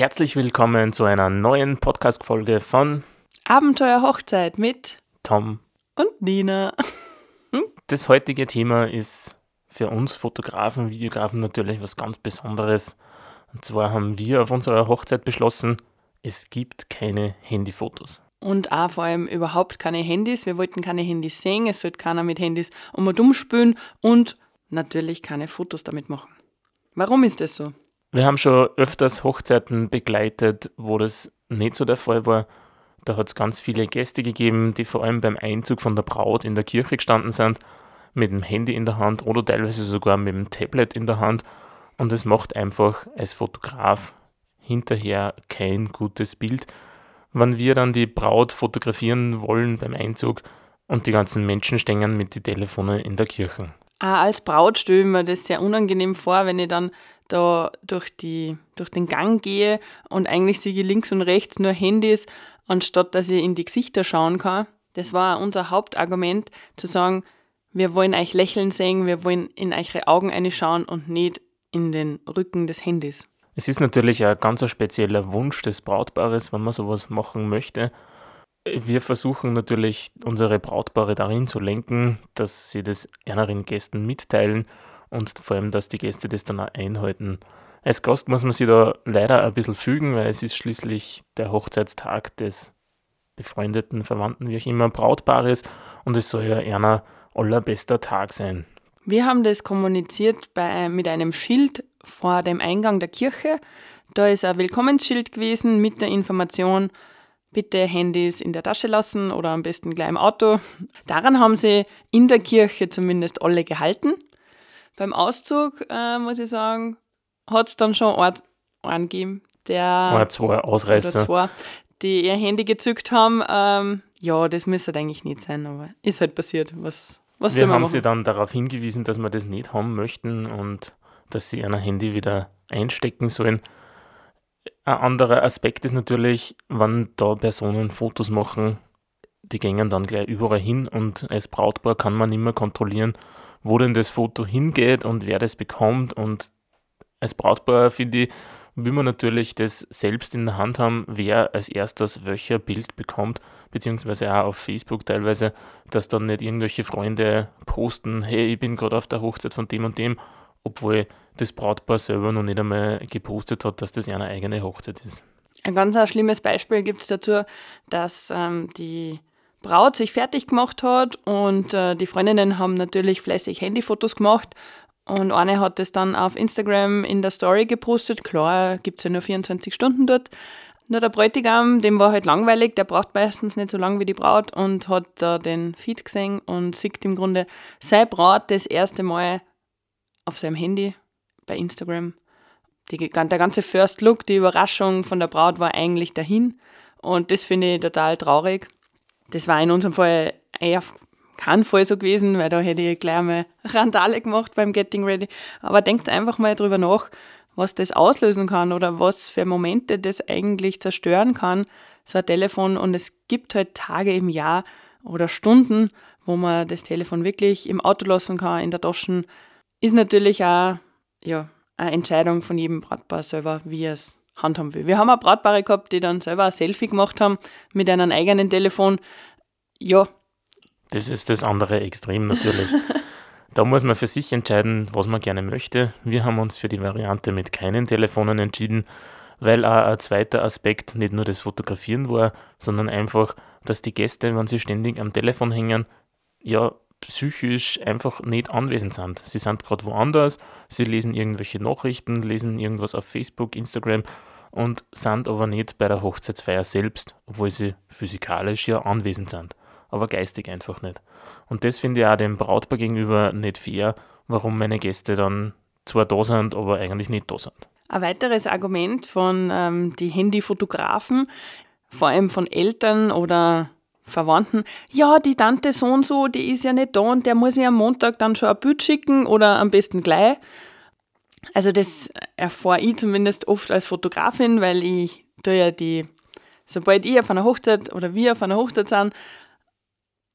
Herzlich willkommen zu einer neuen Podcast-Folge von Abenteuer Hochzeit mit Tom und Nina. Das heutige Thema ist für uns Fotografen, Videografen natürlich was ganz Besonderes. Und zwar haben wir auf unserer Hochzeit beschlossen, es gibt keine Handyfotos. Und auch vor allem überhaupt keine Handys. Wir wollten keine Handys sehen, es sollte keiner mit Handys um und um spülen und natürlich keine Fotos damit machen. Warum ist das so? Wir haben schon öfters Hochzeiten begleitet, wo das nicht so der Fall war. Da hat es ganz viele Gäste gegeben, die vor allem beim Einzug von der Braut in der Kirche gestanden sind, mit dem Handy in der Hand oder teilweise sogar mit dem Tablet in der Hand. Und es macht einfach als Fotograf hinterher kein gutes Bild. Wenn wir dann die Braut fotografieren wollen beim Einzug und die ganzen Menschen stehen mit den Telefonen in der Kirche. Als Braut stelle ich mir das sehr unangenehm vor, wenn ich dann da durch, die, durch den Gang gehe und eigentlich sehe ich links und rechts nur Handys, anstatt dass ich in die Gesichter schauen kann. Das war unser Hauptargument, zu sagen, wir wollen euch lächeln sehen, wir wollen in eure Augen schauen und nicht in den Rücken des Handys. Es ist natürlich ein ganz spezieller Wunsch des Brautpaares, wenn man sowas machen möchte. Wir versuchen natürlich, unsere Brautpaare darin zu lenken, dass sie das anderen Gästen mitteilen und vor allem, dass die Gäste das dann auch einhalten. Als Gast muss man sich da leider ein bisschen fügen, weil es ist schließlich der Hochzeitstag des befreundeten Verwandten, wie auch immer, Brautpaares und es soll ja einer allerbester Tag sein. Wir haben das kommuniziert bei, mit einem Schild vor dem Eingang der Kirche. Da ist ein Willkommensschild gewesen mit der Information, bitte Handys in der Tasche lassen oder am besten gleich im Auto. Daran haben sie in der Kirche zumindest alle gehalten. Beim Auszug, äh, muss ich sagen, hat es dann schon einen, gegeben, der. Oder zwei Ausreißer. Oder zwei, die ihr Handy gezückt haben. Ähm, ja, das müsste eigentlich nicht sein, aber ist halt passiert. Was, was Wir haben machen? sie dann darauf hingewiesen, dass wir das nicht haben möchten und dass sie ihr Handy wieder einstecken sollen. Ein anderer Aspekt ist natürlich, wenn da Personen Fotos machen, die gehen dann gleich überall hin und als Brautpaar kann man immer kontrollieren, wo denn das Foto hingeht und wer das bekommt. Und als Brautpaar, finde ich, will man natürlich das selbst in der Hand haben, wer als erstes welcher Bild bekommt, beziehungsweise auch auf Facebook teilweise, dass dann nicht irgendwelche Freunde posten, hey, ich bin gerade auf der Hochzeit von dem und dem, obwohl das Brautpaar selber noch nicht einmal gepostet hat, dass das eine eigene Hochzeit ist. Ein ganz ein schlimmes Beispiel gibt es dazu, dass ähm, die Braut sich fertig gemacht hat und äh, die Freundinnen haben natürlich fleißig Handyfotos gemacht und eine hat es dann auf Instagram in der Story gepostet. Klar, gibt es ja nur 24 Stunden dort. Nur der Bräutigam, dem war halt langweilig, der braucht meistens nicht so lange wie die Braut und hat da den Feed gesehen und sieht im Grunde seine Braut das erste Mal auf seinem Handy bei Instagram. Die, der ganze First Look, die Überraschung von der Braut war eigentlich dahin und das finde ich total traurig. Das war in unserem Fall eher kein Fall so gewesen, weil da hätte ich gleich einmal Randale gemacht beim Getting Ready. Aber denkt einfach mal drüber nach, was das auslösen kann oder was für Momente das eigentlich zerstören kann, so ein Telefon. Und es gibt halt Tage im Jahr oder Stunden, wo man das Telefon wirklich im Auto lassen kann, in der Tasche. Ist natürlich auch ja, eine Entscheidung von jedem Brautpaar selber, wie er es handhaben will. Wir haben auch Brautpaare gehabt, die dann selber ein Selfie gemacht haben mit einem eigenen Telefon. Ja. Das ist das andere Extrem natürlich. da muss man für sich entscheiden, was man gerne möchte. Wir haben uns für die Variante mit keinen Telefonen entschieden, weil auch ein zweiter Aspekt nicht nur das Fotografieren war, sondern einfach, dass die Gäste, wenn sie ständig am Telefon hängen, ja, psychisch einfach nicht anwesend sind. Sie sind gerade woanders, sie lesen irgendwelche Nachrichten, lesen irgendwas auf Facebook, Instagram und sind aber nicht bei der Hochzeitsfeier selbst, obwohl sie physikalisch ja anwesend sind, aber geistig einfach nicht. Und das finde ich auch dem Brautpaar gegenüber nicht fair, warum meine Gäste dann zwar da sind, aber eigentlich nicht da sind. Ein weiteres Argument von ähm, die Handyfotografen, vor allem von Eltern oder Verwandten, ja, die Tante so und so, die ist ja nicht da und der muss ja am Montag dann schon ein Bild schicken oder am besten gleich. Also das erfahre ich zumindest oft als Fotografin, weil ich da ja die, sobald ich auf einer Hochzeit oder wir auf einer Hochzeit sind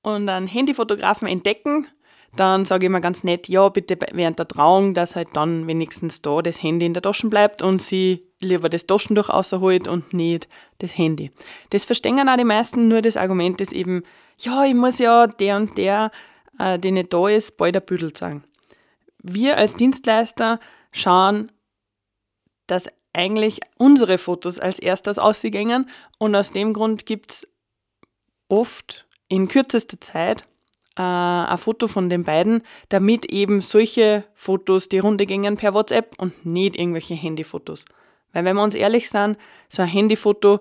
und einen Handyfotografen entdecken, dann sage ich immer ganz nett, ja, bitte während der Trauung, dass halt dann wenigstens da das Handy in der Tasche bleibt und sie lieber das Taschentuch rausholt und nicht das Handy. Das verstehen auch die meisten, nur das Argument ist eben, ja, ich muss ja der und der, äh, der nicht da ist, bald ein Büdel sagen. Wir als Dienstleister schauen, dass eigentlich unsere Fotos als erstes ausgängen und aus dem Grund gibt es oft in kürzester Zeit äh, ein Foto von den beiden, damit eben solche Fotos die Runde gingen per WhatsApp und nicht irgendwelche Handyfotos. Weil wenn wir uns ehrlich sind, so ein Handyfoto,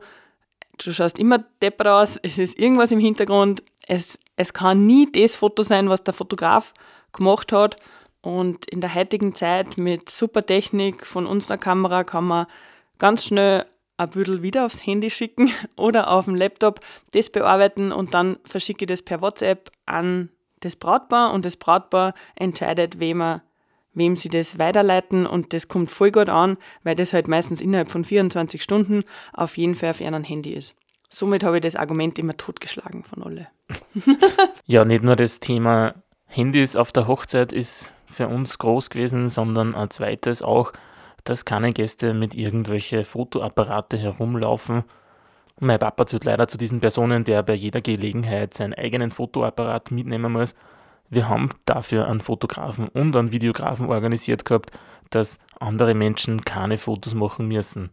du schaust immer deppert aus, es ist irgendwas im Hintergrund, es, es kann nie das Foto sein, was der Fotograf gemacht hat. Und in der heutigen Zeit mit super Technik von unserer Kamera kann man ganz schnell ein Büdel wieder aufs Handy schicken oder auf dem Laptop das bearbeiten und dann verschicke ich das per WhatsApp an das Brautpaar und das Brautpaar entscheidet, wem, er, wem sie das weiterleiten und das kommt voll gut an, weil das halt meistens innerhalb von 24 Stunden auf jeden Fall auf ihrem Handy ist. Somit habe ich das Argument immer totgeschlagen von alle. ja, nicht nur das Thema Handys auf der Hochzeit ist für uns groß gewesen, sondern ein zweites auch, dass keine Gäste mit irgendwelche Fotoapparate herumlaufen. Mein Papa zählt leider zu diesen Personen, der bei jeder Gelegenheit seinen eigenen Fotoapparat mitnehmen muss. Wir haben dafür einen Fotografen und einen Videografen organisiert gehabt, dass andere Menschen keine Fotos machen müssen.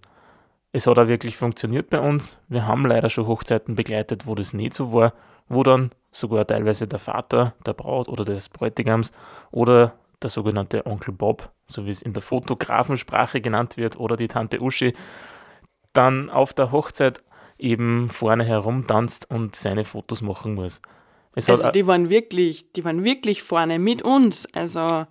Es hat auch wirklich funktioniert bei uns. Wir haben leider schon Hochzeiten begleitet, wo das nicht so war, wo dann sogar teilweise der Vater der Braut oder des Bräutigams oder der sogenannte Onkel Bob, so wie es in der Fotografensprache genannt wird, oder die Tante Uschi, dann auf der Hochzeit eben vorne herumtanzt und seine Fotos machen muss. Es also die waren wirklich, die waren wirklich vorne mit uns. Also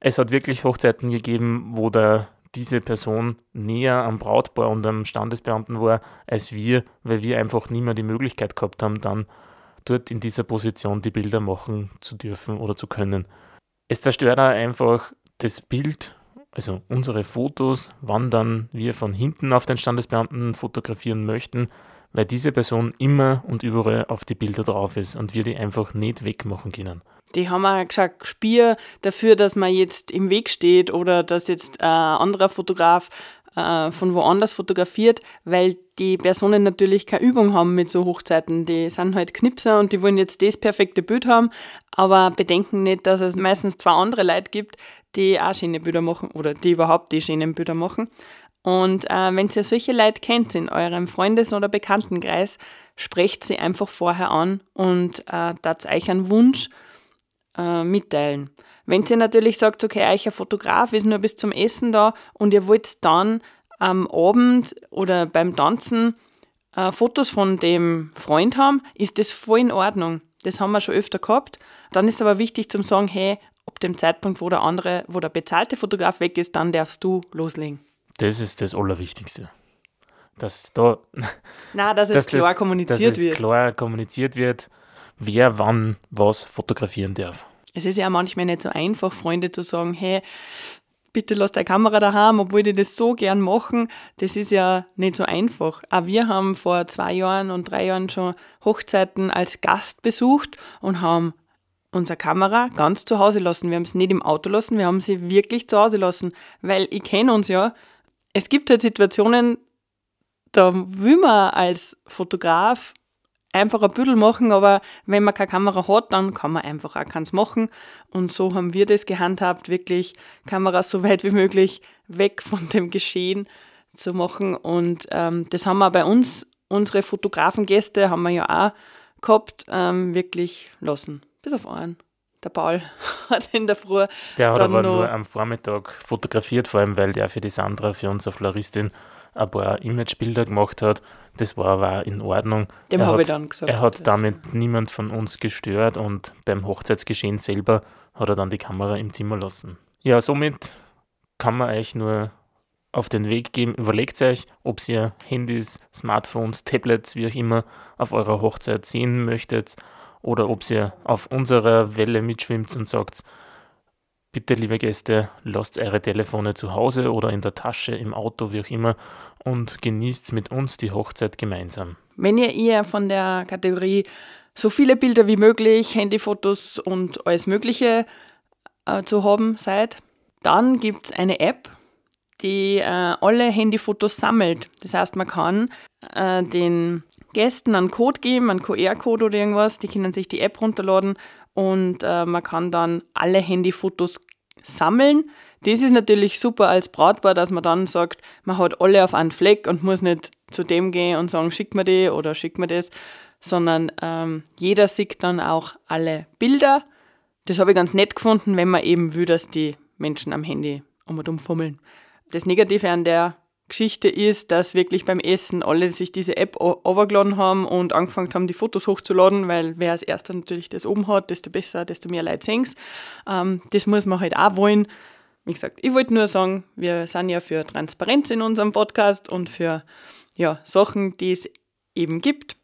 es hat wirklich Hochzeiten gegeben, wo da diese Person näher am Brautpaar und am Standesbeamten war als wir, weil wir einfach nie mehr die Möglichkeit gehabt haben, dann dort in dieser Position die Bilder machen zu dürfen oder zu können. Es zerstört auch einfach das Bild, also unsere Fotos, wann dann wir von hinten auf den Standesbeamten fotografieren möchten, weil diese Person immer und überall auf die Bilder drauf ist und wir die einfach nicht wegmachen können. Die haben auch gesagt, Spiel dafür, dass man jetzt im Weg steht oder dass jetzt ein anderer Fotograf äh, von woanders fotografiert, weil die Personen natürlich keine Übung haben mit so Hochzeiten. Die sind halt Knipser und die wollen jetzt das perfekte Bild haben, aber bedenken nicht, dass es meistens zwei andere Leute gibt, die auch schöne Bilder machen oder die überhaupt die schönen Bilder machen. Und äh, wenn ihr solche Leute kennt in eurem Freundes- oder Bekanntenkreis, sprecht sie einfach vorher an und äh, das euch einen Wunsch äh, mitteilen. Wenn ihr natürlich sagt, okay, euch ein Fotograf ist nur bis zum Essen da und ihr wollt dann am Abend oder beim Tanzen äh, Fotos von dem Freund haben, ist das voll in Ordnung. Das haben wir schon öfter gehabt. Dann ist aber wichtig zum sagen, hey, ab dem Zeitpunkt, wo der andere, wo der bezahlte Fotograf weg ist, dann darfst du loslegen. Das ist das Allerwichtigste. Dass da. Nein, dass, dass es klar das, kommuniziert dass wird. Dass klar kommuniziert wird, wer wann was fotografieren darf. Es ist ja manchmal nicht so einfach, Freunde zu sagen, hey, bitte lass deine Kamera daheim, obwohl die das so gern machen. Das ist ja nicht so einfach. Auch wir haben vor zwei Jahren und drei Jahren schon Hochzeiten als Gast besucht und haben unsere Kamera ganz zu Hause lassen. Wir haben es nicht im Auto lassen, wir haben sie wirklich zu Hause lassen, weil ich kenne uns ja, es gibt halt Situationen, da will man als Fotograf einfach ein Büdel machen, aber wenn man keine Kamera hat, dann kann man einfach auch keins machen. Und so haben wir das gehandhabt, wirklich Kameras so weit wie möglich weg von dem Geschehen zu machen. Und ähm, das haben wir bei uns, unsere Fotografengäste haben wir ja auch gehabt, ähm, wirklich lassen. Bis auf einen. Der Paul hat in der Früh. Der hat aber nur am Vormittag fotografiert, vor allem weil der für die Sandra, für unsere Floristin, ein paar Imagebilder gemacht hat. Das war aber in Ordnung. Dem habe ich dann gesagt. Er hat damit niemand von uns gestört und beim Hochzeitsgeschehen selber hat er dann die Kamera im Zimmer lassen. Ja, somit kann man euch nur auf den Weg geben. Überlegt euch, ob ihr Handys, Smartphones, Tablets, wie auch immer, auf eurer Hochzeit sehen möchtet oder ob ihr auf unserer Welle mitschwimmt und sagt, bitte liebe Gäste, lasst eure Telefone zu Hause oder in der Tasche, im Auto, wie auch immer und genießt mit uns die Hochzeit gemeinsam. Wenn ihr eher von der Kategorie so viele Bilder wie möglich, Handyfotos und alles Mögliche äh, zu haben seid, dann gibt es eine App, die äh, alle Handyfotos sammelt. Das heißt, man kann äh, den Gästen einen Code geben, einen QR-Code oder irgendwas, die können sich die App runterladen und äh, man kann dann alle Handyfotos sammeln. Das ist natürlich super als Brautpaar, dass man dann sagt, man hat alle auf einen Fleck und muss nicht zu dem gehen und sagen, schick mir die oder schick mir das, sondern ähm, jeder sieht dann auch alle Bilder. Das habe ich ganz nett gefunden, wenn man eben will, dass die Menschen am Handy um und um fummeln. Das Negative an der Geschichte ist, dass wirklich beim Essen alle sich diese App overgeladen haben und angefangen haben, die Fotos hochzuladen, weil wer als erster natürlich das oben hat, desto besser, desto mehr Leute sehen ähm, Das muss man halt auch wollen. Wie gesagt, ich wollte nur sagen, wir sind ja für Transparenz in unserem Podcast und für ja, Sachen, die es eben gibt.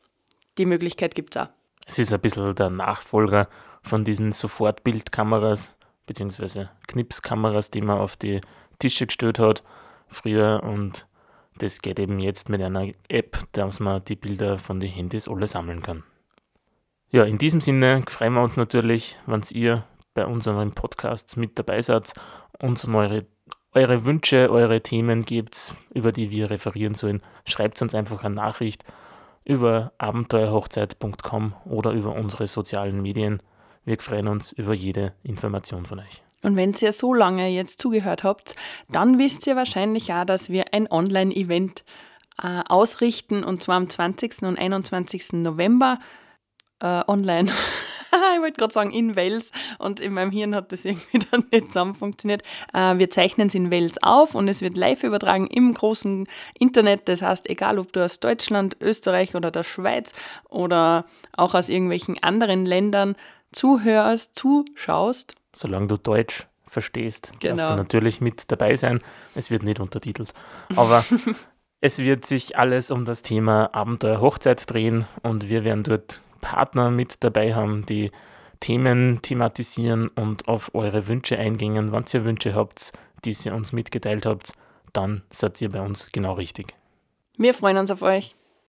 Die Möglichkeit gibt es auch. Es ist ein bisschen der Nachfolger von diesen Sofortbildkameras bzw. Knipskameras, die man auf die Tische gestellt hat früher und das geht eben jetzt mit einer App, dass man die Bilder von den Handys alle sammeln kann. Ja, in diesem Sinne freuen wir uns natürlich, wenn ihr bei unseren Podcasts mit dabei seid, uns eure, eure Wünsche, eure Themen gibt, über die wir referieren sollen. Schreibt uns einfach eine Nachricht über abenteuerhochzeit.com oder über unsere sozialen Medien. Wir freuen uns über jede Information von euch. Und wenn ihr so lange jetzt zugehört habt, dann wisst ihr wahrscheinlich auch, dass wir ein Online-Event äh, ausrichten und zwar am 20. und 21. November äh, online. ich wollte gerade sagen in Wales und in meinem Hirn hat das irgendwie dann nicht zusammen funktioniert. Äh, wir zeichnen es in Wales auf und es wird live übertragen im großen Internet. Das heißt, egal ob du aus Deutschland, Österreich oder der Schweiz oder auch aus irgendwelchen anderen Ländern zuhörst, zuschaust, solange du Deutsch verstehst, genau. darfst du natürlich mit dabei sein. Es wird nicht untertitelt. Aber es wird sich alles um das Thema Abenteuer Hochzeit drehen und wir werden dort Partner mit dabei haben, die Themen thematisieren und auf eure Wünsche eingehen. Wenn ihr Wünsche habt, die ihr uns mitgeteilt habt, dann seid ihr bei uns genau richtig. Wir freuen uns auf euch.